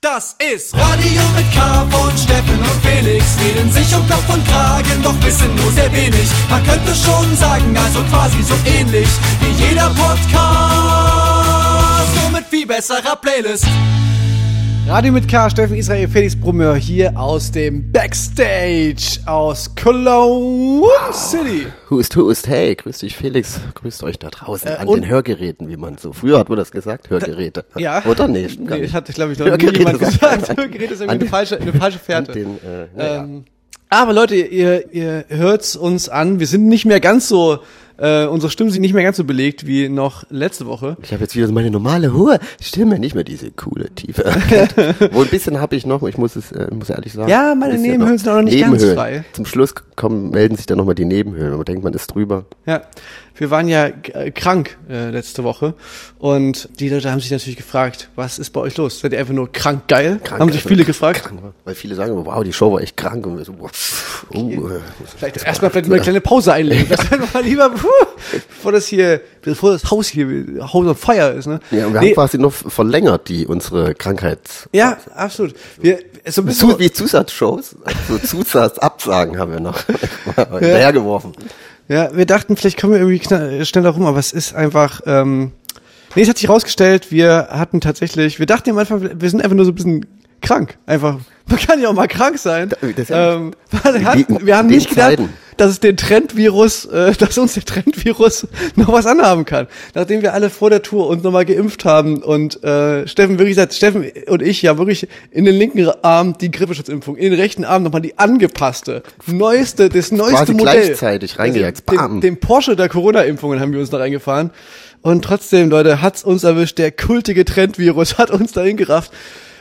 Das ist Radio mit K von Steffen und Felix. Reden sich um Kopf und Kragen, doch wissen nur sehr wenig. Man könnte schon sagen, also quasi so ähnlich wie jeder Podcast. Nur mit viel besserer Playlist. Radio mit K, Steffen Israel, Felix Brummör hier aus dem Backstage aus Cologne City. Hust, hust, hey, grüß dich Felix, grüßt euch da draußen Äh, an den Hörgeräten, wie man so, früher hat man das gesagt, Hörgeräte. Ja. Oder? Nee, stimmt Nee, nicht. hat, glaube ich, noch nie Hörgeräte jemand sagt gesagt. man. Hörgerät ist irgendwie eine falsche, eine falsche Fährte. den, äh, naja. Ähm, aber Leute, ihr, ihr hört's uns an. Wir sind nicht mehr ganz so, äh, unsere Stimmen sind nicht mehr ganz so belegt wie noch letzte Woche. ich habe jetzt wieder so meine normale hohe Stimme, nicht mehr diese coole tiefe. Wo ein bisschen habe ich noch, ich muss es, äh, muss ehrlich sagen. Ja, meine Nebenhöhlen sind auch noch nicht ganz Nebenhöhlen. frei. Zum Schluss kommen, melden sich dann nochmal die Nebenhöhlen. Man denkt, man ist drüber. Ja, wir waren ja äh, krank äh, letzte Woche und die Leute haben sich natürlich gefragt, was ist bei euch los? Seid ihr einfach nur krank geil? Krank, haben sich also viele gefragt. Krank, weil viele sagen, wow, die Show war echt krank. Und wir so, wow, äh, Vielleicht erstmal vielleicht mal eine kleine Pause einlegen. Das wäre mal lieber, puh, bevor das hier, bevor das Haus hier Haus on Fire ist, ne? Ja, und wir Nee, haben quasi noch verlängert, die unsere Krankheit. ja, absolut. Wir, so ein bisschen, Zu, wie Zusatzshows, so Zusatzabsagen haben wir noch hinterhergeworfen. Ja, wir dachten, vielleicht kommen wir irgendwie schneller rum, aber es ist einfach, ähm, nee, es hat sich rausgestellt, wir hatten tatsächlich, wir dachten am Anfang, wir sind einfach nur so ein bisschen krank. Einfach, man kann ja auch mal krank sein. Das ähm, In wir haben nicht gedacht, Zeiten. dass es den Trendvirus, äh, dass uns der Trendvirus noch was anhaben kann. Nachdem wir alle vor der Tour uns nochmal geimpft haben und äh, Steffen wirklich sagt, Steffen und ich ja wirklich in den linken Arm die Grippeschutzimpfung, in den rechten Arm nochmal die angepasste, neueste, das neueste Quasi Modell. gleichzeitig reingejagt. Bam. den, den Porsche der Corona-Impfungen haben wir uns da reingefahren. Und trotzdem, Leute, hat's uns erwischt. Der kultige Trendvirus hat uns dahin gerafft.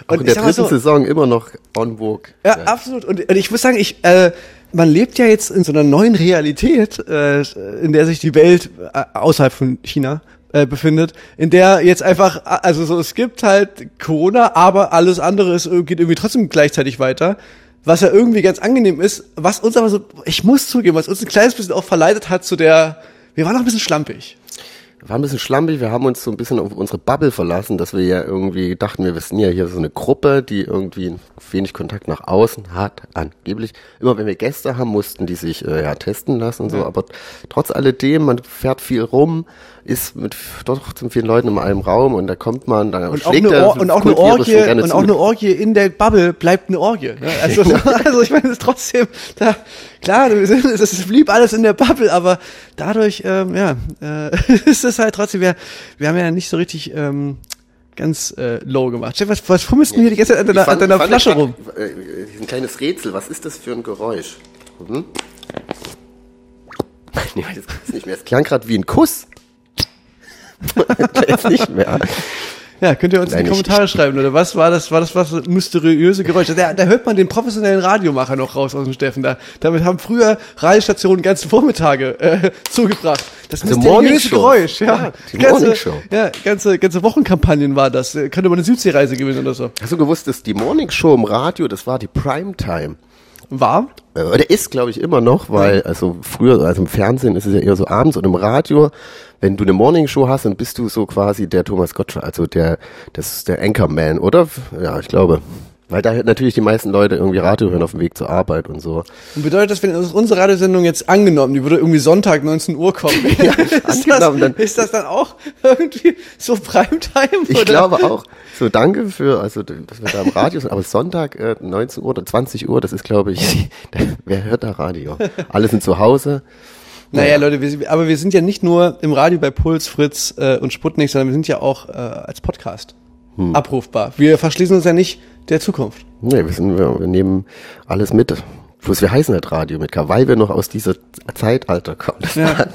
Und in der dritten so, Saison immer noch on vogue. ja, absolut. Und, und ich muss sagen, ich, äh, man lebt ja jetzt in so einer neuen Realität, äh, in der sich die Welt äh, außerhalb von China äh, befindet, in der jetzt einfach, also so, es gibt halt Corona, aber alles andere ist, äh, geht irgendwie trotzdem gleichzeitig weiter. Was ja irgendwie ganz angenehm ist, was uns aber so, ich muss zugeben, was uns ein kleines bisschen auch verleitet hat zu der, wir waren noch ein bisschen schlampig. War ein bisschen schlampig, wir haben uns so ein bisschen auf unsere Bubble verlassen, dass wir ja irgendwie dachten, wir sind ja hier so eine Gruppe, die irgendwie wenig Kontakt nach außen hat, angeblich. Immer wenn wir Gäste haben, mussten die sich äh, ja testen lassen und so, aber trotz alledem, man fährt viel rum, ist mit doch zu vielen Leuten in einem Raum und da kommt man, da Und auch, schlägt eine, Or und auch eine Orgie und zu. auch eine Orgie in der Bubble bleibt eine Orgie. Ne? Also, also ich meine, es ist trotzdem da, klar, es blieb alles in der Bubble, aber dadurch, ähm, ja, äh, ist es halt trotzdem, wir, wir haben ja nicht so richtig ähm, ganz äh, low gemacht. Steff, was, was fummelst du hier die ganze Zeit an deiner, an fand- deiner fand Flasche rum? Äh, ein kleines Rätsel, was ist das für ein Geräusch? Hm? Nee, das ist nicht mehr. Es klang gerade wie ein Kuss. Jetzt nicht mehr. Ja, könnt ihr uns in Nein, die ich- Kommentare schreiben, oder was war das, war das was mysteriöse Geräusch? Da, da hört man den professionellen Radiomacher noch raus aus dem Steffen. Da, damit haben früher Radiostationen ganze Vormittage äh, zugebracht. Das The mysteriöse. Geräusch, ja. Ja, die ganze, Morning Show. Ja, ganze, ganze Wochenkampagnen war das. Äh, Könnte man eine Südseereise gewinnen oder so. Hast du gewusst, dass die Morning Show im Radio, das war die Primetime. War? Äh, Oder ist, glaube ich, immer noch, weil, also früher, also im Fernsehen ist es ja eher so abends und im Radio, wenn du eine Morning Show hast, dann bist du so quasi der Thomas Gottschalk, also der, das ist der Anchorman, oder? Ja, ich glaube. Weil da natürlich die meisten Leute irgendwie Radio hören auf dem Weg zur Arbeit und so. Und bedeutet das, wenn unsere Radiosendung jetzt angenommen, die würde irgendwie Sonntag 19 Uhr kommen, ist, das, angenommen, dann- ist das dann auch irgendwie so Primetime? Ich oder? glaube auch. So, danke für, also, dass wir da im Radio sind. Aber Sonntag, äh, 19 Uhr oder 20 Uhr, das ist, glaube ich, wer hört da Radio? Alle sind zu Hause. Naja, Leute, wir, aber wir sind ja nicht nur im Radio bei Puls, Fritz äh, und Sputnik, sondern wir sind ja auch äh, als Podcast Hm. abrufbar. Wir verschließen uns ja nicht der Zukunft. Nee, wir, sind, wir, wir nehmen alles mit. Bloß wir heißen halt Radio mit K, weil wir noch aus dieser Zeitalter kommen. Das Ja.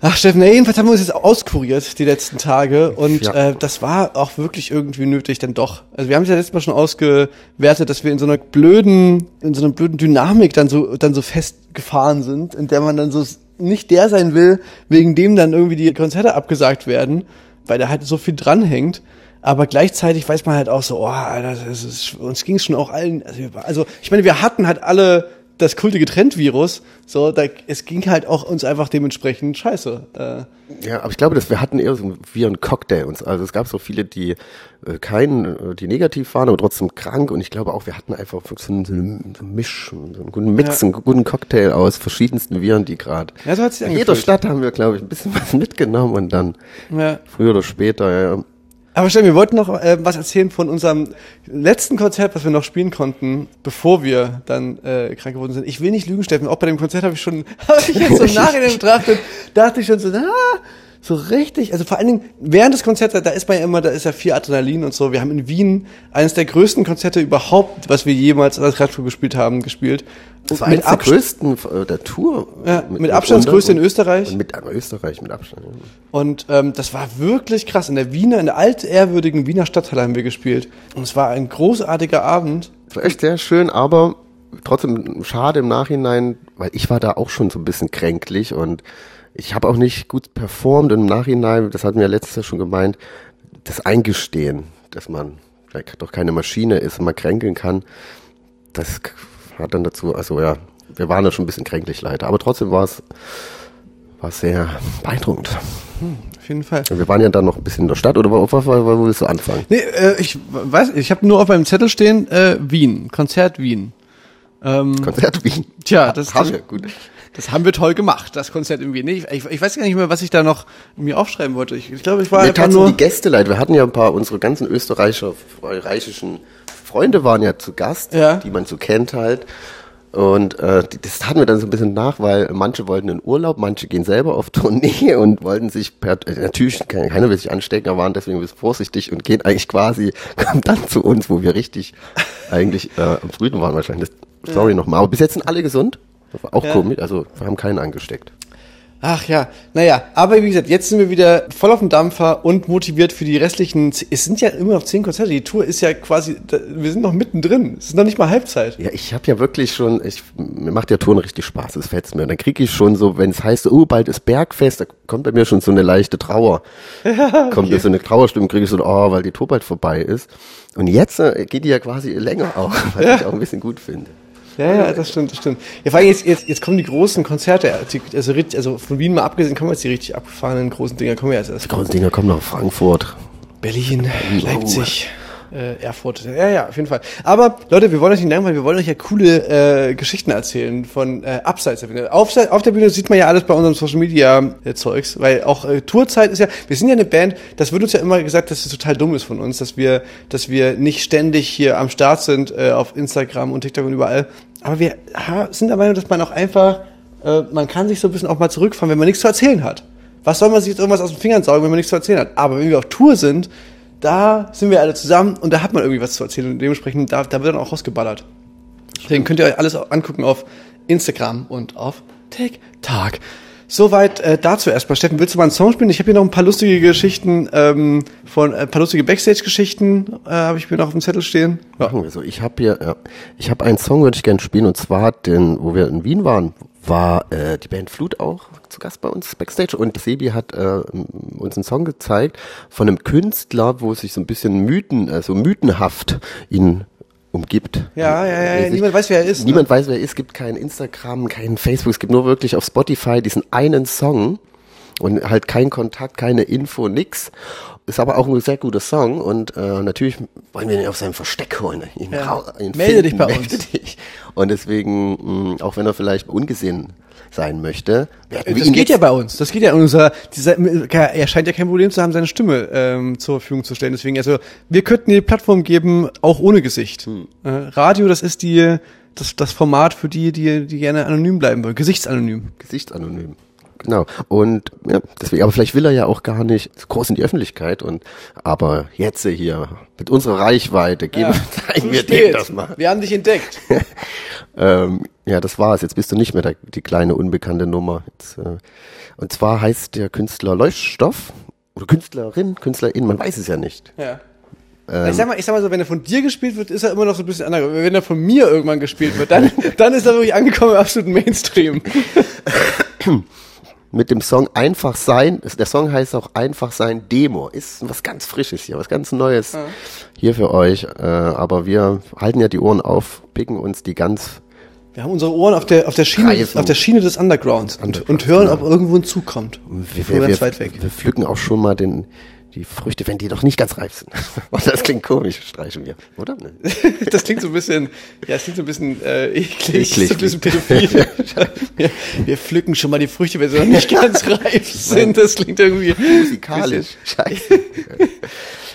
Ach Steffen, ja, jedenfalls haben wir uns jetzt auskuriert die letzten Tage und Ja. äh, das war auch wirklich irgendwie nötig, denn doch. Also wir haben es ja letztes Mal schon ausgewertet, dass wir in so einer blöden, in so einer blöden Dynamik dann so dann so festgefahren sind, in der man dann so nicht der sein will, wegen dem dann irgendwie die Konzerte abgesagt werden, weil da halt so viel dranhängt. Aber gleichzeitig weiß man halt auch so, oh, Alter, das ist, uns ging es schon auch allen. Also, also ich meine, wir hatten halt alle das kultige Trendvirus. So, da, es ging halt auch uns einfach dementsprechend scheiße. Äh, Ja, aber ich glaube, dass wir hatten eher so wie ein Cocktail uns. Also es gab so viele, die äh, keinen, äh, die negativ waren, aber trotzdem krank. Und ich glaube auch, wir hatten einfach so einen, so einen Misch, so einen guten Mix, Ja. einen guten Cocktail aus verschiedensten Viren, die gerade. Ja, so hat's sich In jeder. Stadt haben wir, glaube ich, ein bisschen was mitgenommen und dann ja. früher oder später, ja. Aber Stefan, wir wollten noch äh, was erzählen von unserem letzten Konzert, was wir noch spielen konnten, bevor wir dann äh, krank geworden sind. Ich will nicht lügen, Steffen. Auch bei dem Konzert habe ich schon, habe ich jetzt so im Nachhinein betrachtet, dachte ich schon so, ah, so richtig. Also vor allen Dingen während des Konzerts, da ist man ja immer, da ist ja viel Adrenalin und so. Wir haben in Wien eines der größten Konzerte überhaupt, was wir jemals als Radtour gespielt haben, gespielt. Das war mit eines der Abstand, größten äh, der Tour. Ja, mit Abstand das größte in Österreich. Mit äh, Österreich, mit Abstand. Und ähm, das war wirklich krass. In der Wiener, in der altehrwürdigen Wiener Stadthalle haben wir gespielt. Und es war ein großartiger Abend. Das war echt sehr schön, aber trotzdem schade im Nachhinein, weil ich war da auch schon so ein bisschen kränklich und ich habe auch nicht gut performt und im Nachhinein, das hatten wir ja letztes Jahr schon gemeint, das Eingestehen, dass man vielleicht doch keine Maschine ist und man kränkeln kann, das hat dann dazu, also ja, wir waren da schon ein bisschen kränklich leider, aber trotzdem war es war sehr beeindruckend. Auf jeden Fall. Wir waren ja dann noch ein bisschen in der Stadt, oder wo, wo, wo, willst du anfangen? Nee, äh, ich weiß, ich habe nur auf meinem Zettel stehen, äh, Wien, Konzert Wien. Ähm, Konzert Wien. Tja, das, das, wir, gut. Das haben wir toll gemacht, das Konzert Wien. Nee, ich, ich weiß gar nicht mehr, was ich da noch mir aufschreiben wollte. Ich, ich glaube, ich war Wir einfach taten nur... die Gäste leid. Wir hatten ja ein paar, unsere ganzen Österreicher, österreichischen Freunde waren ja zu Gast, Ja. die man so kennt halt. Und äh, das taten wir dann so ein bisschen nach, weil manche wollten in Urlaub, manche gehen selber auf Tournee und wollten sich per, äh, natürlich, kein- keiner will sich anstecken, aber waren deswegen ein bisschen vorsichtig und gehen eigentlich quasi, kommen dann zu uns, wo wir richtig eigentlich äh, am Brüten waren wahrscheinlich. Das, sorry nochmal, aber bis jetzt sind alle gesund. Auch Ja. komisch, also wir haben keinen angesteckt. Ach ja, naja, aber wie gesagt, jetzt sind wir wieder voll auf dem Dampfer und motiviert für die restlichen, es sind ja immer noch zehn Konzerte, die Tour ist ja quasi, wir sind noch mittendrin, es ist noch nicht mal Halbzeit. Ja, ich habe ja wirklich schon, ich, mir macht der Touren richtig Spaß, das fetzt mir. Und dann kriege ich schon so, wenn es heißt, oh, bald ist Bergfest, da kommt bei mir schon so eine leichte Trauer. Kommt mir so eine Trauerstimmung, kriege ich so, oh, weil die Tour bald vorbei ist. Und jetzt äh, geht die ja quasi länger auch, was ich auch ein bisschen gut finde. Ja, ja, das stimmt, das stimmt. Ja, vor allem jetzt, jetzt, jetzt kommen die großen Konzerte, also, richtig- also von Wien mal abgesehen, kommen jetzt die richtig abgefahrenen großen Dinger, kommen ja jetzt erst. Die großen Dinger kommen nach Frankfurt. Berlin, Leipzig, äh, Erfurt. Ja, ja, auf jeden Fall. Aber Leute, wir wollen euch nicht langweilen, wir wollen euch ja coole äh, Geschichten erzählen von äh, abseits der Bühne. Auf, auf der Bühne sieht man ja alles bei unserem Social Media äh, Zeugs, weil auch äh, Tourzeit ist ja, wir sind ja eine Band, das wird uns ja immer gesagt, dass es total dumm ist von uns, dass wir, dass wir nicht ständig hier am Start sind äh, auf Instagram und TikTok und überall. Aber wir sind der Meinung, dass man auch einfach, äh, man kann sich so ein bisschen auch mal zurückfahren, wenn man nichts zu erzählen hat. Was soll man sich jetzt irgendwas aus den Fingern saugen, wenn man nichts zu erzählen hat? Aber wenn wir auf Tour sind, da sind wir alle zusammen und da hat man irgendwie was zu erzählen und dementsprechend, da, da wird dann auch rausgeballert. Deswegen könnt ihr euch alles angucken auf Instagram und auf TikTok. Soweit äh, dazu erstmal. Steffen, willst du mal einen Song spielen? Ich habe hier noch ein paar lustige Geschichten ähm, von äh, ein paar lustige Backstage-Geschichten äh, habe ich mir noch auf dem Zettel stehen. Ja. Machen wir so. Ich habe hier, ja, ich habe einen Song, würde ich gerne spielen, und zwar, den, wo wir in Wien waren, war äh, die Band Flut auch zu Gast bei uns Backstage und Sebi hat äh, uns einen Song gezeigt von einem Künstler, wo sich so ein bisschen Mythen, also mythenhaft ihn umgibt. Ja, ja, ja, ja. Niemand weiß, wer er ist. Ne? Niemand weiß, wer er ist. Es gibt kein Instagram, kein Facebook. Es gibt nur wirklich auf Spotify diesen einen Song und halt kein Kontakt, keine Info, nix. Ist aber auch ein sehr guter Song und äh, natürlich wollen wir ihn auf seinem Versteck holen. Ihn Ja. ihn Melde dich bei uns. Dich. Und deswegen, mh, auch wenn er vielleicht ungesehen sein möchte, wir Das geht ja bei uns. Das geht ja. Unser, dieser, er scheint ja kein Problem zu haben, seine Stimme ähm, zur Verfügung zu stellen. Deswegen, also wir könnten die Plattform geben, auch ohne Gesicht. Hm. Äh, Radio, das ist die, das, das Format für die, die, die gerne anonym bleiben wollen. Gesichtsanonym. Gesichtsanonym. Genau. Und ja, deswegen, aber vielleicht will er ja auch gar nicht groß in die Öffentlichkeit und aber jetzt hier mit unserer Reichweite geben, zeigen wir dem das mal. Wir haben dich entdeckt. Ähm, ja, das war's. Jetzt bist du nicht mehr der, die kleine unbekannte Nummer. Jetzt, äh, und zwar heißt der Künstler Leuchtstoff oder Künstlerin, Künstlerin, man weiß es ja nicht. Ja. ich sag mal, ich sag mal so, wenn er von dir gespielt wird, ist er immer noch so ein bisschen anders. Wenn er von mir irgendwann gespielt wird, dann, dann ist er wirklich angekommen im absoluten Mainstream. Mit dem Song Einfach sein, der Song heißt auch Einfach sein Demo, ist was ganz Frisches hier, was ganz Neues hier für euch. Äh, aber wir halten ja die Ohren auf, picken uns die ganz Wir haben unsere Ohren auf der, auf der, Schiene, Reifen. auf der Schiene des Undergrounds und, und hören, ob irgendwo ein Zug kommt. Wir, wir, wir, weit weg. wir pflücken auch schon mal den, die Früchte, wenn die doch nicht ganz reif sind. Das klingt komisch, streichen wir, oder? Das klingt so ein bisschen, ja, es klingt so ein bisschen äh, eklig, Eklig. so ein bisschen pädophil. wir, wir pflücken schon mal die Früchte, wenn sie noch nicht ganz reif sind. Das klingt irgendwie Musikalisch. Scheiße.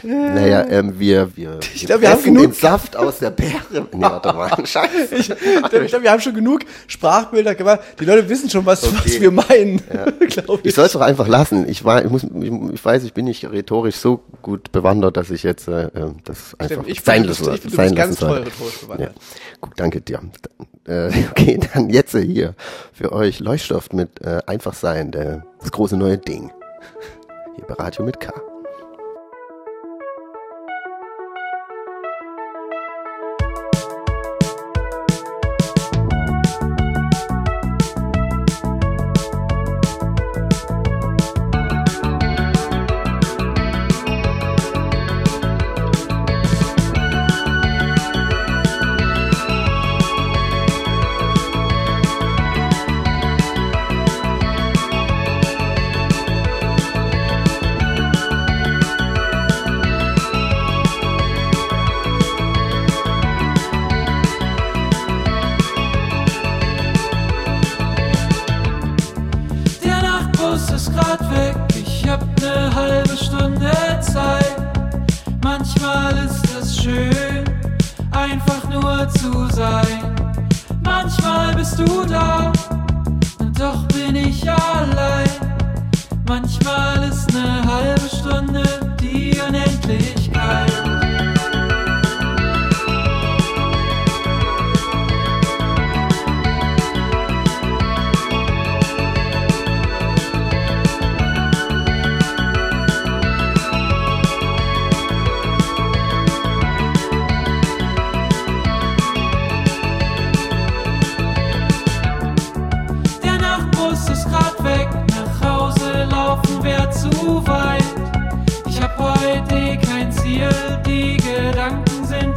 Naja, ähm, wir, wir, Ich glaub, wir haben genug- den Saft aus der Beere. Nee, warte mal. Scheiße. Ich, ich glaube, wir haben schon genug Sprachbilder gemacht. Die Leute wissen schon, was, was Okay. wir meinen, glaube Ich ich. soll es doch einfach lassen. Ich, war, ich, muss, ich, ich weiß, ich bin nicht rhetorisch so gut bewandert, dass ich jetzt äh, äh, das einfach Ich sein lassen ich sein bist ganz lassen soll. rhetorisch bewandert. Ja. Gut, danke dir. Äh, okay, dann jetzt hier für euch Leuchtstoff mit äh, Einfach sein, der, das große neue Ding. Hier bei Radio mit K.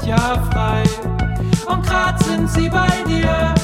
ja frei. Und grad sind sie bei dir,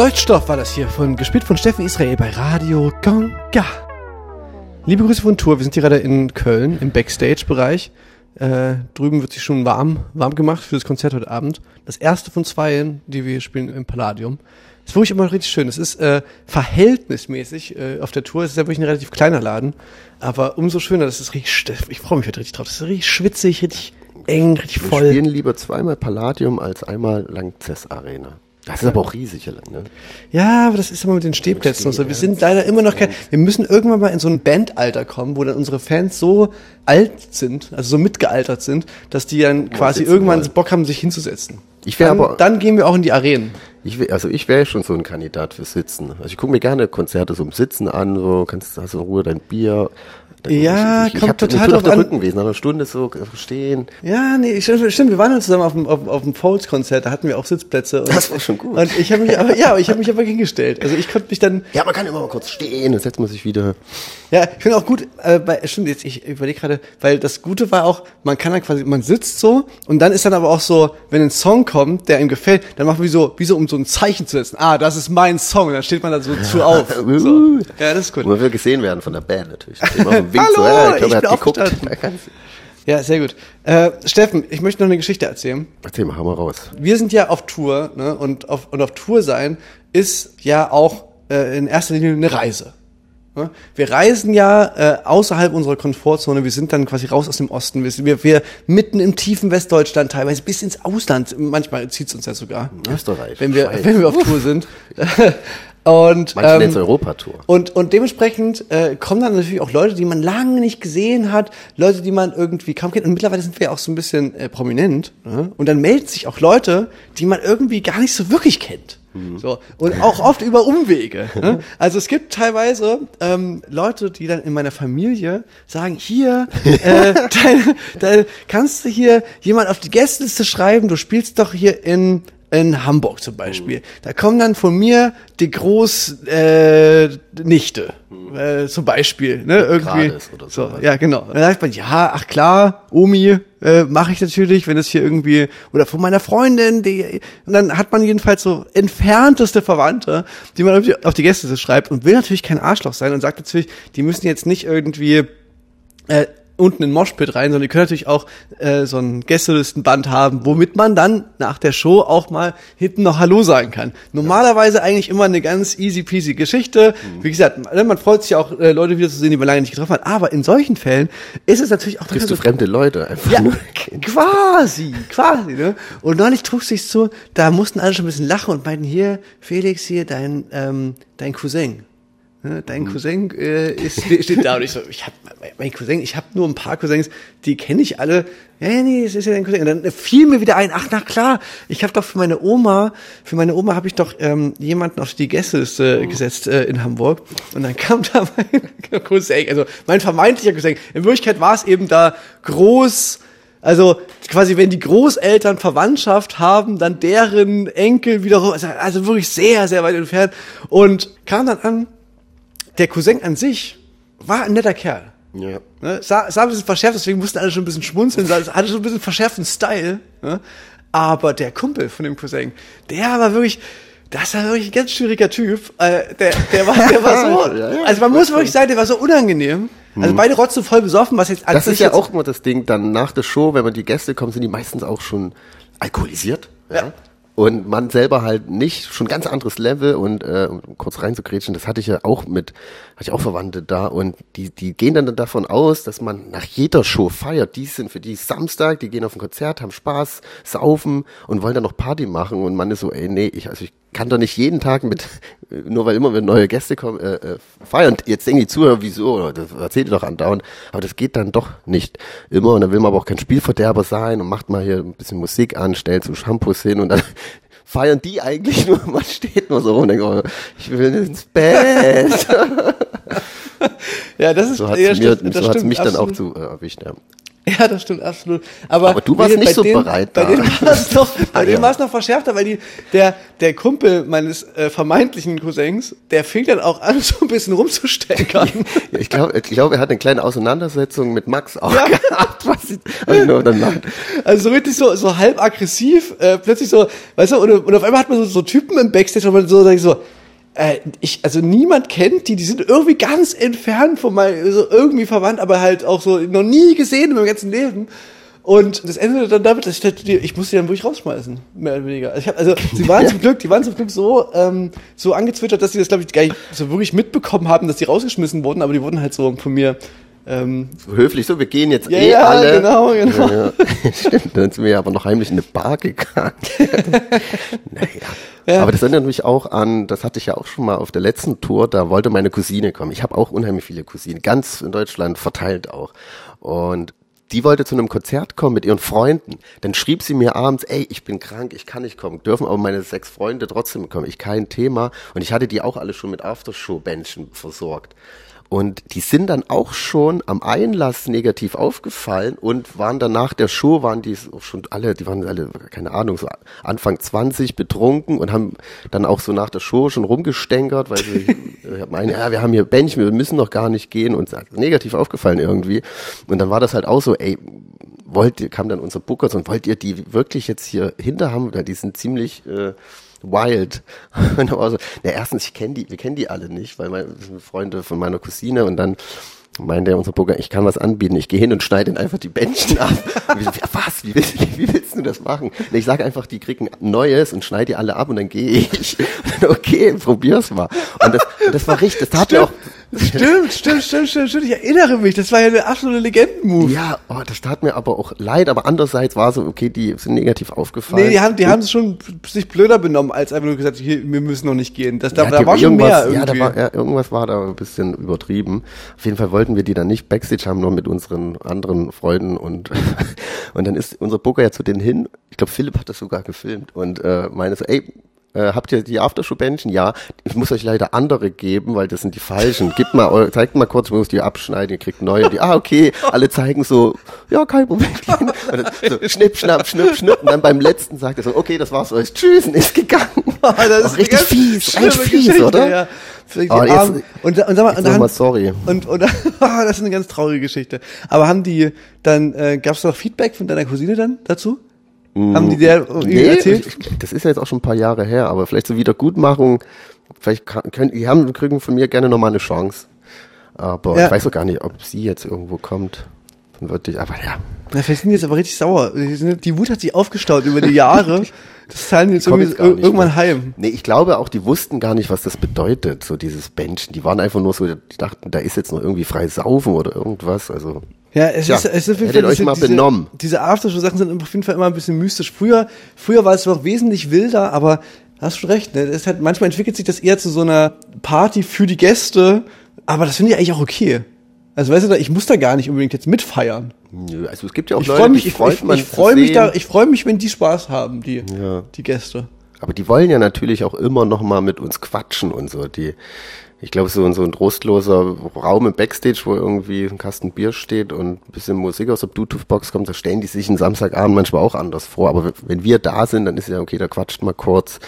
Leuchtstoff war das hier von gespielt von Steffen Israel bei Radio Gonga. Liebe Grüße von Tour. Wir sind hier gerade in Köln im Backstage-Bereich. Äh, drüben wird sich schon warm, warm gemacht für das Konzert heute Abend. Das erste von zwei, die wir spielen im Palladium. Das ist wirklich immer richtig schön. Es ist äh, verhältnismäßig äh, auf der Tour. Es ist ja wirklich ein relativ kleiner Laden. Aber umso schöner, das ist richtig, ich freue mich heute richtig drauf. Das ist richtig schwitzig, richtig eng, richtig Wir voll. spielen lieber zweimal Palladium als einmal Langzess Arena. Das ist aber auch riesig, ne? Ja, aber das ist immer mit den Stehplätzen und so. Wir sind leider immer noch kein, wir müssen irgendwann mal in so ein Bandalter kommen, wo dann unsere Fans so alt sind, also so mitgealtert sind, dass die dann quasi irgendwann wollen. Bock haben, sich hinzusetzen. Ich wär dann, aber- dann gehen wir auch in die Arenen. Ich will, also ich wäre schon so ein Kandidat für Sitzen. Also ich gucke mir gerne Konzerte so im Sitzen an, so kannst hast in Ruhe dein Bier. Ja, ich, ich, kommt hab- total drauf der an. Rücken weh, nach einer Stunde so stehen. Ja, nee, stimmt, stimmt wir waren dann zusammen auf dem, auf, auf dem Folds-Konzert, da hatten wir auch Sitzplätze. Und, Das war schon gut. Und ich habe mich aber, ja, ich habe mich aber hingestellt. Also ich konnte mich dann, Ja, man kann immer mal kurz stehen, dann setzt man sich wieder. Ja, ich finde auch gut, äh, bei, stimmt, jetzt, ich überlege gerade, weil das Gute war auch, man kann dann quasi, man sitzt so und dann ist dann aber auch so, wenn ein Song kommt, der ihm gefällt, dann macht man wie so, wie so, um so ein Zeichen zu setzen. Ah, das ist mein Song. Und dann steht man da so zu auf. So. Ja, das ist gut. Und man will gesehen werden von der Band natürlich. Hallo, so, ja, ich, ich glaube, er bin aufgestanden. Ja, sehr gut. Äh, Steffen, ich möchte noch eine Geschichte erzählen. Erzähl mal, hau mal raus. wir sind ja auf Tour, ne? Und auf, und auf Tour sein ist ja auch äh, in erster Linie eine Reise. Wir reisen ja äh, außerhalb unserer Komfortzone, wir sind dann quasi raus aus dem Osten, wir, sind- wir, wir mitten im tiefen Westdeutschland, teilweise bis ins Ausland, manchmal zieht's uns ja sogar, ne? Österreich, wenn wir, Schweiz. wenn wir auf Tour sind. Und, Manche ähm, Europatour. und, und dementsprechend äh, kommen dann natürlich auch Leute, die man lange nicht gesehen hat, Leute, die man irgendwie kaum kennt. Und mittlerweile sind wir ja auch so ein bisschen äh, prominent. Ne? Und dann melden sich auch Leute, die man irgendwie gar nicht so wirklich kennt. So. Und auch oft über Umwege. Ne? Also es gibt teilweise ähm, Leute, die dann in meiner Familie sagen, hier, äh, dein, dein, kannst du hier jemand auf die Gästeliste schreiben, du spielst doch hier in in Hamburg zum Beispiel. Da kommen dann von mir die Großnichte, äh, Nichte, äh, zum Beispiel. Ne, irgendwie. So. sowas. Ja, genau. Dann sagt man, ja, ach klar, Omi äh, mache ich natürlich, wenn es hier irgendwie, oder von meiner Freundin, die, und dann hat man jedenfalls so entfernteste Verwandte, die man irgendwie auf die Gäste schreibt und will natürlich kein Arschloch sein und sagt natürlich, die müssen jetzt nicht irgendwie äh, unten in Moshpit rein, sondern die können natürlich auch äh, so ein Gästelistenband haben, womit man dann nach der Show auch mal hinten noch Hallo sagen kann. Normalerweise eigentlich immer eine ganz easy peasy Geschichte. Wie gesagt, man man freut sich auch, äh, Leute wieder zu sehen, die man lange nicht getroffen hat. Aber in solchen Fällen ist es natürlich auch Triffst du so- fremde Leute einfach ja, nur. quasi, quasi, ne? Und neulich trug sich so, da mussten alle schon ein bisschen lachen und meinten, hier, Felix, hier, dein, ähm, dein Cousin. Ne? Dein Cousin äh, ist, steht da und ich so, ich hab, mein Cousin, ich habe nur ein paar Cousins, die kenne ich alle. Ja, ja, nee, es ist ja dein Cousin. Und dann fiel mir wieder ein, ach na klar, ich habe doch für meine Oma, für meine Oma habe ich doch ähm, jemanden auf die Gästeliste gesetzt äh, in Hamburg. Und dann kam da mein Cousin, also mein vermeintlicher Cousin. In Wirklichkeit war es eben da groß, also quasi, wenn die Großeltern Verwandtschaft haben, dann deren Enkel wiederum, also, also wirklich sehr, sehr weit entfernt. Und kam dann an, der Cousin an sich war ein netter Kerl. Ja. Ne? Sah, sah ein bisschen verschärft, deswegen mussten alle schon ein bisschen schmunzeln, sah, hatte schon ein bisschen verschärften Style. Ne? Aber der Kumpel von dem Cousin, der war wirklich, das war wirklich ein ganz schwieriger Typ. Äh, der, der war, der war so, Ja, ja, also man muss wirklich sagen, der war so unangenehm. Also beide rotzen voll besoffen, was jetzt an Das ist ja auch immer das Ding, dann nach der Show, wenn man die Gäste kommen, sind die meistens auch schon alkoholisiert. Ja. Und man selber halt nicht, schon ganz anderes Level und äh, um kurz reinzugrätschen, das hatte ich ja auch mit, hatte ich auch Verwandte da und die, die gehen dann davon aus, dass man nach jeder Show feiert. Die sind für die Samstag, die gehen auf ein Konzert, haben Spaß, saufen und wollen dann noch Party machen und man ist so, ey, nee, ich, also ich kann doch nicht jeden Tag mit, nur weil immer wenn neue Gäste kommen, äh, äh, feiern. Jetzt denken die Zuhörer, wieso, das erzählt ihr doch andauernd, aber das geht dann doch nicht immer und dann will man aber auch kein Spielverderber sein und macht mal hier ein bisschen Musik an, stellt so Shampoos hin und dann feiern die eigentlich nur, man steht nur so rum und denkt, oh, ich will ins Bett. Ja, das ist So hat ja, mir, stimmt, das so hat's stimmt, mich dann auch absolut. zu äh, erwischt, ja. Ja, das stimmt absolut. Aber, Aber du warst nicht so denen, bereit Bei da. denen war es noch, bei Ah, denen ja. war es noch verschärfter, weil die, der, der Kumpel meines äh, vermeintlichen Cousins, der fing dann auch an, so ein bisschen rumzusteckern. Ja, ich glaube, ich glaub, er hat eine kleine Auseinandersetzung mit Max auch Ja. gehabt. Was ich, ich nur danach. Also so richtig so, so halb aggressiv, äh, plötzlich so, weißt du, und, und auf einmal hat man so, so Typen im Backstage, wo man so, sag ich so, äh, ich, also niemand kennt die, die sind irgendwie ganz entfernt von mal, so irgendwie verwandt, aber halt auch so noch nie gesehen in meinem ganzen Leben. Und das endete dann damit, dass ich, die, ich musste die dann wirklich rausschmeißen, mehr oder weniger. Ich hab, also sie waren zum Glück, die waren zum Glück so ähm, so angezwittert, dass sie das glaube ich gar nicht so wirklich mitbekommen haben, dass die rausgeschmissen wurden, aber die wurden halt so von mir ähm, So höflich, so, wir gehen jetzt Ja, eh ja, alle. genau, genau. Ja, ja. Stimmt, dann sind wir aber noch heimlich in eine Bar gegangen. naja. Ja. Aber das erinnert mich auch an, das hatte ich ja auch schon mal auf der letzten Tour, da wollte meine Cousine kommen. Ich habe auch unheimlich viele Cousinen, ganz in Deutschland verteilt auch. Und die wollte zu einem Konzert kommen mit ihren Freunden. Dann schrieb sie mir abends, ey, ich bin krank, ich kann nicht kommen. Dürfen aber meine sechs Freunde trotzdem kommen. Ich kein Thema. Und ich hatte die auch alle schon mit Aftershow-Bändchen versorgt. Und die sind dann auch schon am Einlass negativ aufgefallen und waren dann nach der Show, waren die auch schon alle, die waren alle, keine Ahnung, so Anfang 20 betrunken und haben dann auch so nach der Show schon rumgestänkert, weil sie äh, meinen, ja, wir haben hier Bändchen, wir müssen noch gar nicht gehen und negativ aufgefallen irgendwie. Und dann war das halt auch so, ey, wollt ihr, kam dann unser Booker so, und wollt ihr die wirklich jetzt hier hinter haben? Die sind ziemlich äh, wild. Und da war so, na erstens, ich kenne die, wir kennen die alle nicht, weil meine Freunde von meiner Cousine und dann meinte unser Booker, ich kann was anbieten, ich gehe hin und schneide ihnen einfach die Bändchen ab. Und wir so, ja, was? Wie willst, wie willst du das machen? Und ich sage einfach, die kriegen Neues und schneide die alle ab und dann gehe ich. Dann, okay, probier's mal. Und das, und das war richtig, das tat mir auch, Stimmt, stimmt, stimmt, stimmt, stimmt. Ich erinnere mich. Das war ja eine absolute Legenden-Move. Ja, oh, das tat mir aber auch leid, aber andererseits war so, okay, die sind negativ aufgefallen. Nee, die haben, die haben schon sich blöder benommen, als einfach nur gesagt, hier, wir müssen noch nicht gehen. Das, da, Ja, da war schon mehr irgendwas, irgendwie. Ja, war, ja, irgendwas war da ein bisschen übertrieben. Auf jeden Fall wollten wir die dann nicht Backstage haben, nur mit unseren anderen Freunden und und dann ist unser Booker ja zu denen hin. Ich glaube, Philipp hat das sogar gefilmt und äh, meine so, ey, äh, habt ihr die Aftershow-Bändchen? Ja, ich muss euch leider andere geben, weil das sind die falschen. Gebt mal, eu- zeigt mal kurz, ich muss die abschneiden, ihr kriegt neue. Die, ah, okay, alle zeigen so, ja, kein Problem. So, schnipp, schnapp, schnipp, schnipp. Und dann beim letzten sagt er so, okay, das war's euch. Tschüss, und ist gegangen. das Auch ist richtig fies, richtig fies, Geschichte, oder? Ja. Vielleicht die jetzt- und, und sag mal, und, dann, nochmal sorry. und, und das ist eine ganz traurige Geschichte. Aber haben die dann, äh, gab es noch Feedback von deiner Cousine dann dazu? Haben die irgendwie Nee, erzählt? ich- das ist ja jetzt auch schon ein paar Jahre her, aber vielleicht so Wiedergutmachung, vielleicht kann, können, die haben, kriegen von mir gerne nochmal eine Chance. Aber Ja. ich weiß auch gar nicht, ob sie jetzt irgendwo kommt. Dann würde ich, aber ja, Na, vielleicht sind die jetzt aber richtig sauer. Die Wut hat sich aufgestaut über die Jahre. Das zahlen die jetzt jetzt irgendwann mehr. heim. Nee, ich glaube auch, die wussten gar nicht, was das bedeutet, so dieses Benchen. Die waren einfach nur so, die dachten, da ist jetzt noch irgendwie frei saufen oder irgendwas, also. Ja, es Tja, ist, es ist auf jeden Fall euch mal benommen. Diese Aftershow-Sachen sind auf jeden Fall immer ein bisschen mystisch. Früher, früher war es noch wesentlich wilder, aber hast schon recht, ne? Das halt, manchmal entwickelt sich das eher zu so einer Party für die Gäste, aber das finde ich eigentlich auch okay. Also weißt du, ich muss da gar nicht unbedingt jetzt mitfeiern. Nö, Also es gibt ja auch Ich Leute, freue mich, ich, freut ich, ich zu freue mich da, ich freue mich, wenn die Spaß haben, die, Ja. die Gäste. Aber die wollen ja natürlich auch immer noch mal mit uns quatschen und so. Die, ich glaube, so, so ein trostloser Raum im Backstage, wo irgendwie ein Kasten Bier steht und ein bisschen Musik aus der Bluetooth-Box kommt, da stellen die sich einen Samstagabend manchmal auch anders vor. Aber wenn wir da sind, dann ist ja okay, da quatscht mal kurz.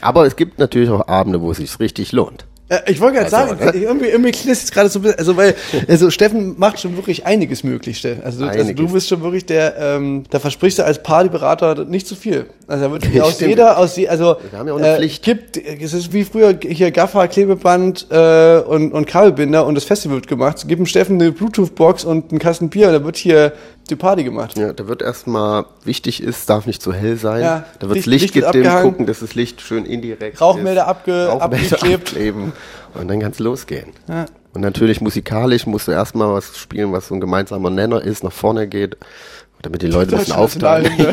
Aber es gibt natürlich auch Abende, wo es sich richtig lohnt. Äh, ich wollte gerade Also, sagen, ne? irgendwie, irgendwie jetzt gerade so ein bisschen, also weil, also Steffen macht schon wirklich einiges möglich, Steffen. Also, du- also du Einiges. bist schon wirklich der, ähm, da versprichst du als Partyberater nicht zu viel. Also da wird Ja, aus stimmt. jeder, aus je, also Wir haben ja auch eine äh, Pflicht. gibt, es ist wie früher hier Gaffer, Klebeband äh, und, und Kabelbinder und das Festival wird gemacht. Gib dem Steffen eine Bluetooth-Box und einen Kasten Bier und da wird hier die Party gemacht. Ja, da wird erstmal wichtig ist, darf nicht zu hell sein. Ja, da wird Licht- Licht, gedimmt, gucken, dass das Licht schön indirekt Rauchmelder abge- Rauchmelder abgeklebt. abkleben. Und dann kann's losgehen. Ja. Und natürlich musikalisch musst du erstmal was spielen, was so ein gemeinsamer Nenner ist, nach vorne geht, damit die Leute Deutsche aufteilen.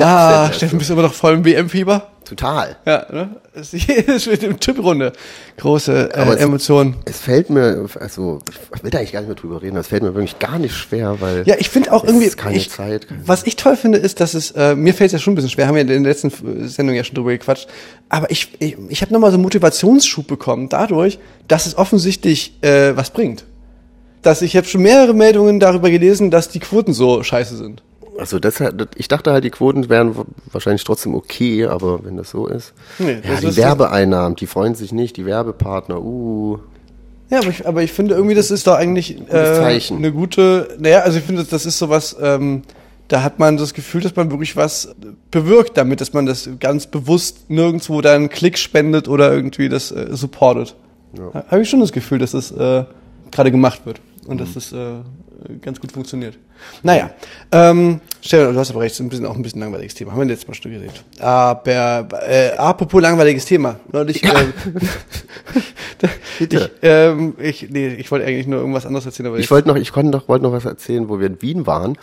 Ah, Steffen, bist du immer noch voll im WM-Fieber? Total. Ja, ne? Das ist mit dem Typ-Runde. Große äh, es- Emotionen. Es fällt mir, also ich will da eigentlich gar nicht mehr drüber reden, es fällt mir wirklich gar nicht schwer, weil Ja, ich finde auch es irgendwie, ist keine ich, Zeit. keine- was ich toll finde, ist, dass es, äh, mir fällt es ja schon ein bisschen schwer, haben wir in der letzten Sendung ja schon drüber gequatscht, aber ich, ich, ich habe nochmal so einen Motivationsschub bekommen dadurch, dass es offensichtlich äh, was bringt. Dass ich habe schon mehrere Meldungen darüber gelesen, dass die Quoten so scheiße sind. Also das, ich dachte halt, die Quoten wären wahrscheinlich trotzdem okay, aber wenn das so ist. Nee, ja, das die ist- Werbeeinnahmen, die freuen sich nicht, die Werbepartner, uh. Ja, aber ich, aber ich finde irgendwie, das ist doch eigentlich äh, eine gute. Naja, also ich finde, das ist sowas. Ähm, da hat man das Gefühl, dass man wirklich was bewirkt damit, dass man das ganz bewusst nirgendwo dann Klick spendet oder irgendwie das äh, supportet. Ja. Habe ich schon das Gefühl, dass das äh, gerade gemacht wird und dass das äh, ganz gut funktioniert. Naja, ähm, Stefan, du hast aber recht, es ist ein bisschen, auch ein bisschen langweiliges Thema. Haben wir letztes Mal schon geredet. Aber, äh, apropos langweiliges Thema. Neulich, ähm, Bitte. ich, ähm, ich, nee, ich wollte eigentlich nur irgendwas anderes erzählen, aber Ich wollte noch, ich konnte noch, wollte noch was erzählen, wo wir in Wien waren.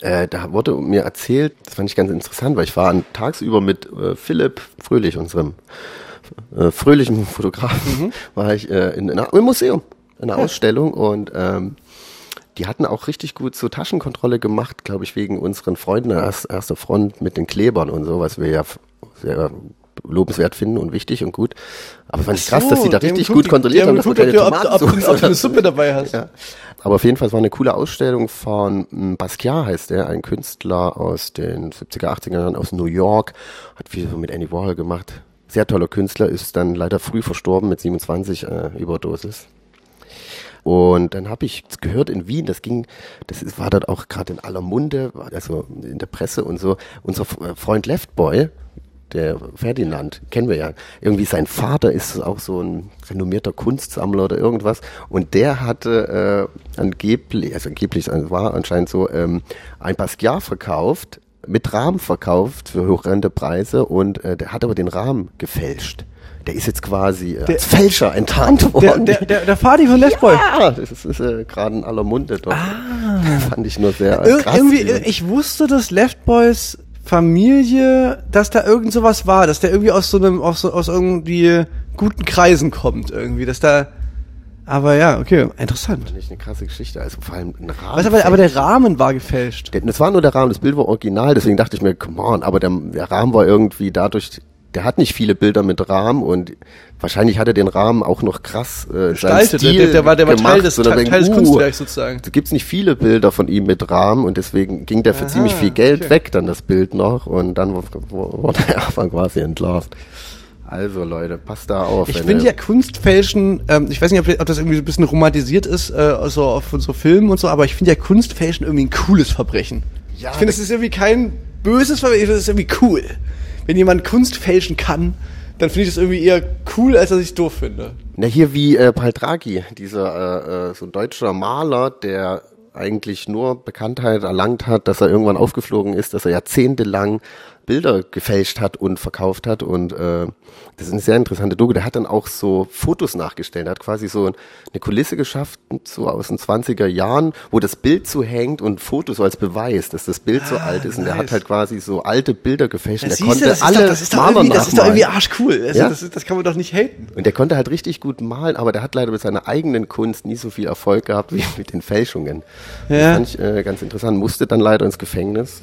Äh, da wurde mir erzählt, das fand ich ganz interessant, weil ich war an, tagsüber mit äh, Philipp Fröhlich, unserem äh, fröhlichen Fotografen, war ich äh, in, in, im Museum, in einer Ausstellung und ähm, die hatten auch richtig gut so Taschenkontrolle gemacht, glaube ich, wegen unseren Freunden an erst, erster Front mit den Klebern und so, was wir ja sehr lobenswert finden und wichtig und gut. Aber fand ich krass, dass die da richtig gut kontrolliert haben, dass man geguckt, keine ob du- ob du- ob du- ob du eine Suppe dabei hast. Ja. Aber auf jeden Fall war eine coole Ausstellung von m, Basquiat, heißt der, ein Künstler aus den 70er, 80er Jahren aus New York, hat viel so mit Andy Warhol gemacht. Sehr toller Künstler, ist dann leider früh verstorben mit 27 äh, Überdosis. Und dann habe ich gehört in Wien, das ging, das war dort auch gerade in aller Munde, also in der Presse und so, unser äh, Freund Leftboy, der Ferdinand, kennen wir ja. Irgendwie sein Vater ist auch so ein renommierter Kunstsammler oder irgendwas. Und der hatte äh, angeblich, also angeblich also war anscheinend so, ähm, ein Basquiat verkauft, mit Rahmen verkauft für horrende Preise und äh, der hat aber den Rahmen gefälscht. Der ist jetzt quasi äh, als Fälscher enttarnt der, worden. der, der, der Fadi von Leftboy. Ja, das ist, ist äh, gerade in aller Munde dort. Fand ich nur sehr Ir krass. Ah. irgendwie, ich wusste, dass Left Boys Familie, dass da irgend sowas war, dass der irgendwie aus so einem, aus, so, aus irgendwie guten Kreisen kommt, irgendwie, dass da, aber ja, okay, interessant. Fand ich eine krasse Geschichte. Also vor allem ein Rahmen. Was aber, aber der Rahmen war gefälscht. Der- Das war nur der Rahmen, das Bild war original, deswegen dachte ich mir, come on, aber der, der Rahmen war irgendwie dadurch, der hat nicht viele Bilder mit Rahmen und wahrscheinlich hat er den Rahmen auch noch krass äh, Gestaltet, Stil der, der war, der war gemacht, Teil des, Teil, Teil des uh, Kunstwerks sozusagen. Da gibt's nicht viele Bilder von ihm mit Rahmen und deswegen ging der für Aha, ziemlich viel Geld okay. weg, dann das Bild noch und dann wurde er einfach quasi entlarvt. Also Leute, passt da auf. Ich finde ja Kunstfälschen, ähm, ich weiß nicht, ob, ob das irgendwie so ein bisschen romantisiert ist, äh, also auf so Filmen und so, aber ich finde ja Kunstfälschen irgendwie ein cooles Verbrechen. Ja, ich finde, es ist irgendwie kein böses Verbrechen, ich finde, es ist irgendwie cool. Wenn jemand Kunst fälschen kann, dann finde ich das irgendwie eher cool, als dass ich es doof finde. Na, hier wie äh, Paltraki, dieser äh, äh, so ein deutscher Maler, der eigentlich nur Bekanntheit erlangt hat, dass er irgendwann aufgeflogen ist, dass er jahrzehntelang Bilder gefälscht hat und verkauft hat und äh, das ist eine sehr interessante Doku. Der hat dann auch so Fotos nachgestellt. Er hat quasi so eine Kulisse geschafft, so aus den 20er Jahren, wo das Bild so hängt und Fotos so als Beweis, dass das Bild so alt ist. Und der nice. hat halt quasi so alte Bilder gefälscht. Das, der du, konnte das, ist alle doch, das, ist Maler irgendwie, das ist doch irgendwie arschcool. Also, Ja? das, ist- das kann man doch nicht haten. Und der konnte halt richtig gut malen, aber der hat leider mit seiner eigenen Kunst nie so viel Erfolg gehabt wie mit den Fälschungen. Ja. Das fand ich äh, ganz interessant. Musste dann leider ins Gefängnis.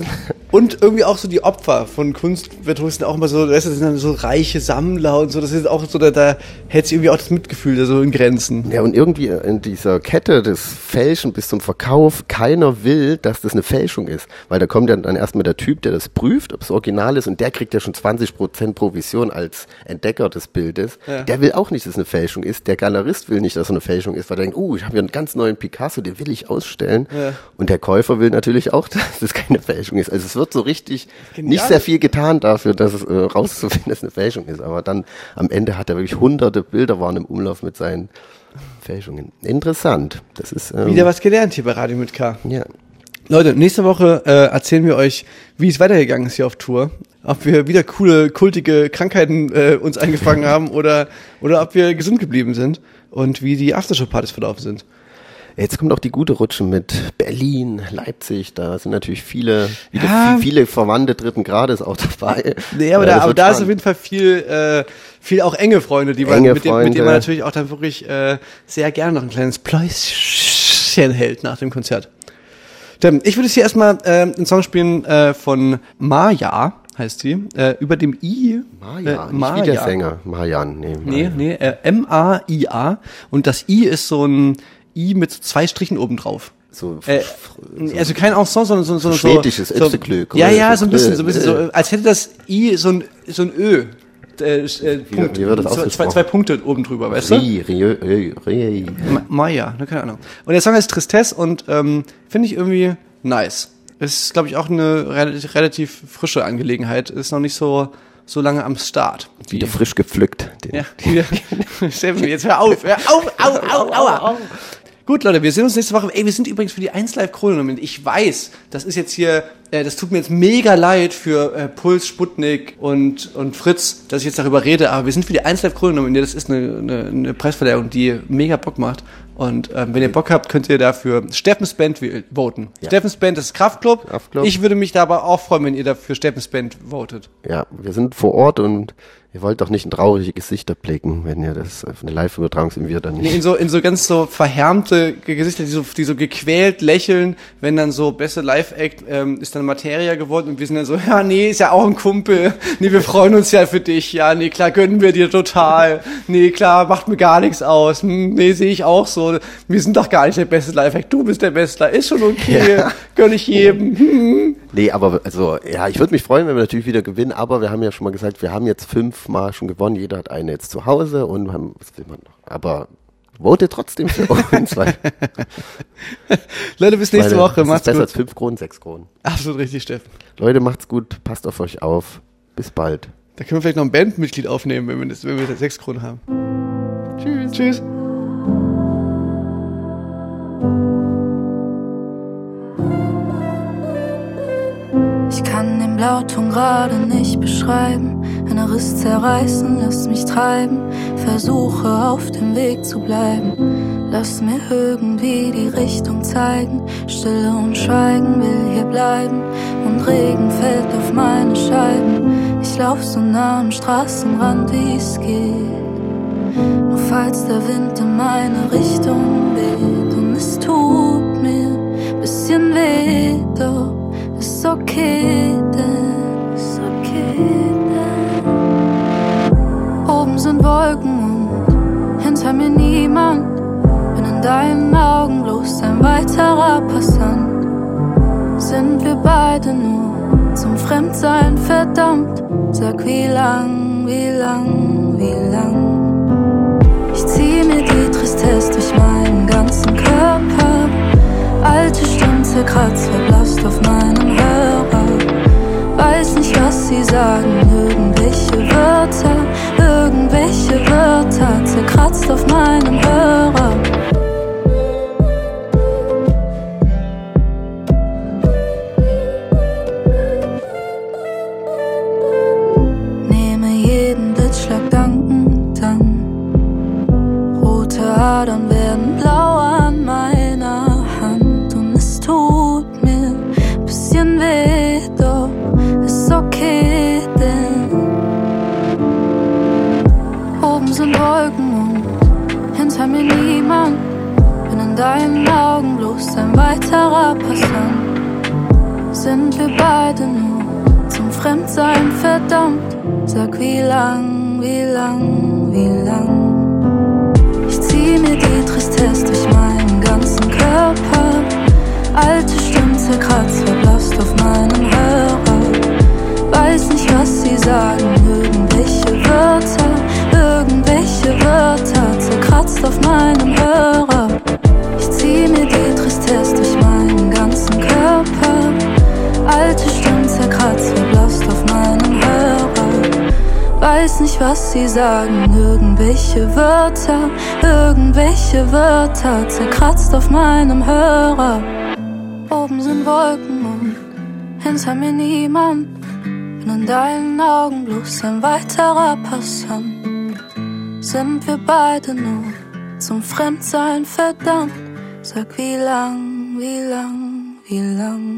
Und irgendwie auch so die Opfer von Kunstvirtuosen auch immer so, das sind dann so reiche Sammler und so, das ist auch so, da, da hält sich irgendwie auch das Mitgefühl da so in Grenzen. Ja, und irgendwie in dieser Kette des Fälschen bis zum Verkauf, keiner will, dass das eine Fälschung ist. Weil da kommt ja dann erstmal der Typ, der das prüft, ob es original ist, und der kriegt ja schon 20% Provision als Entdecker des Bildes. Ja. Der will auch nicht, dass es eine Fälschung ist. Der Galerist will nicht, dass es eine Fälschung ist, weil er denkt, uh, ich habe hier einen ganz neuen Picasso, den will ich ausstellen. Ja. Und der Käufer will natürlich auch, dass es keine Fälschung ist. Also es wird so richtig Genial. nicht sehr viel getan dafür, dass es äh, rauszufinden, dass es eine Fälschung ist. Aber dann am Ende hat er wirklich hunderte Bilder waren im Umlauf mit seinen Fälschungen. Interessant. Das ist ähm, Wieder was gelernt hier bei Radio mit K. Ja. Leute, nächste Woche äh, erzählen wir euch, wie es weitergegangen ist hier auf Tour. Ob wir wieder coole, kultige Krankheiten äh, uns eingefangen haben oder, oder ob wir gesund geblieben sind und wie die Aftershow-Partys verlaufen sind. Jetzt kommt auch die gute Rutsche mit Berlin, Leipzig. Da sind natürlich viele, wieder Ja. viel- viele Verwandte dritten Grades auch dabei. Nee, aber, Ja, da, das aber da ist auf jeden Fall viel, äh, viel auch enge Freunde, die man, Enge mit, dem, mit denen Freunde. man natürlich auch dann wirklich äh, sehr gerne noch ein kleines Pläuschen hält nach dem Konzert. Ich würde jetzt hier erstmal äh, einen Song spielen äh, von Maya, heißt sie, äh, über dem I. Maja, äh, nicht wie der Sänger. Majan, nee. Nee, Maja. nee, äh, M-A-I-A. Und das I ist so ein I mit so zwei Strichen oben drauf. So, Äh, also kein Ensemble, sondern so, so, so schwedisches so, Ötzeglück, Ja, oder? ja, so ein bisschen, so ein bisschen, so, Äh. als hätte das I so ein, so ein Ö. Äh, äh, Punkt. wie das zwei, zwei, zwei Punkte oben drüber, weißt du? Rie, Rie, Rie, Rie. Ma- Maya, ne, keine Ahnung. Und der Song heißt Tristesse und ähm, finde ich irgendwie nice. Ist, glaube ich, auch eine relativ, relativ frische Angelegenheit. Ist noch nicht so so lange am Start. Wieder frisch gepflückt. Den, Ja, wieder. Steffen, jetzt hör auf, hör auf, au, au, aua. Gut, Leute, wir sehen uns nächste Woche. Ey, wir sind übrigens für die 1 Live Krone. Ich weiß, das ist jetzt hier, äh, das tut mir jetzt mega leid für äh, Puls, Sputnik und, und Fritz, dass ich jetzt darüber rede, aber wir sind für die 1 Live Krone. Das ist eine, eine, eine Preisverleihung, die mega Bock macht. Und ähm, wenn ihr Bock habt, könnt ihr dafür Steffens Band wähl- voten. Ja. Steffens Band ist Kraftclub. Kraftklub. Ich würde mich da aber auch freuen, wenn ihr dafür Steffens Band votet. Ja, wir sind vor Ort und ihr wollt doch nicht in traurige Gesichter blicken, wenn ihr das auf eine Live-Übertragung sind wir dann Nee, nicht. in so, in so ganz so verhärmte Ge- Gesichter, die so, die so gequält lächeln, wenn dann so beste Live-Act ähm, ist dann Materia geworden und wir sind dann so, ja, nee, ist ja auch ein Kumpel. Nee, wir freuen uns ja für dich. Ja, nee, klar, gönnen wir dir total. Nee, klar, macht mir gar nichts aus. Hm, Nee, sehe ich auch so. Wir sind doch gar nicht der beste Live-Act. Du bist der Beste. Ist schon okay. Ja. Gönn ich jedem. Hm. Nee, aber also ja, ich würde mich freuen, wenn wir natürlich wieder gewinnen, aber wir haben ja schon mal gesagt, wir haben jetzt fünfmal schon gewonnen, jeder hat eine jetzt zu Hause und haben, was will man noch? Aber vote trotzdem für uns, weil Leute, bis nächste Woche. das ist Macht's besser gut. als fünf Kronen, sechs Kronen. Absolut richtig, Steffen. Leute, macht's gut, passt auf euch auf. Bis bald. Da können wir vielleicht noch ein Bandmitglied aufnehmen, wenn wir, das, wenn wir das sechs Kronen haben. Tschüss. Tschüss. Den Blauton gerade nicht beschreiben. Ein Riss zerreißen, lass mich treiben. Versuche auf dem Weg zu bleiben. Lass mir irgendwie die Richtung zeigen. Stille und Schweigen will hier bleiben. Und Regen fällt auf meine Scheiben. Ich lauf so nah am Straßenrand, wie es geht. Nur falls der Wind in meine Richtung weht. Und es tut mir bisschen weh, doch ist okay, denn ist okay, oben sind Wolken und hinter mir niemand. Bin in deinen Augen bloß ein weiterer Passant. Sind wir beide nur zum Fremdsein verdammt? Sag wie lang, wie lang, wie lang. Ich zieh mir die Tristesse durch meinen ganzen Körper. Alte Stimmen zerkratzt, verblasst auf meinem Hörer. Weiß nicht, was sie sagen, irgendwelche Wörter, irgendwelche Wörter, zerkratzt auf meinem Hörer. Fremdsein verdammt? Sag wie lang, wie lang, wie lang. Ich zieh mir die Tristesse durch meinen ganzen Körper. Alte Stimmen zerkratzt, verblasst auf meinem Hörer. Weiß nicht, was sie sagen, irgendwelche Wörter, irgendwelche Wörter, zerkratzt auf meinem Hörer. Ich zieh mir die Tristesse durch meinen zerkratzt, verblasst auf meinem Hörer. Weiß nicht, was sie sagen, irgendwelche Wörter, irgendwelche Wörter, zerkratzt auf meinem Hörer. Oben sind Wolken und hinter mir niemand. Bin in deinen Augen bloß ein weiterer Passant. Sind wir beide nur zum Fremdsein verdammt? Sag wie lang, wie lang, wie lang.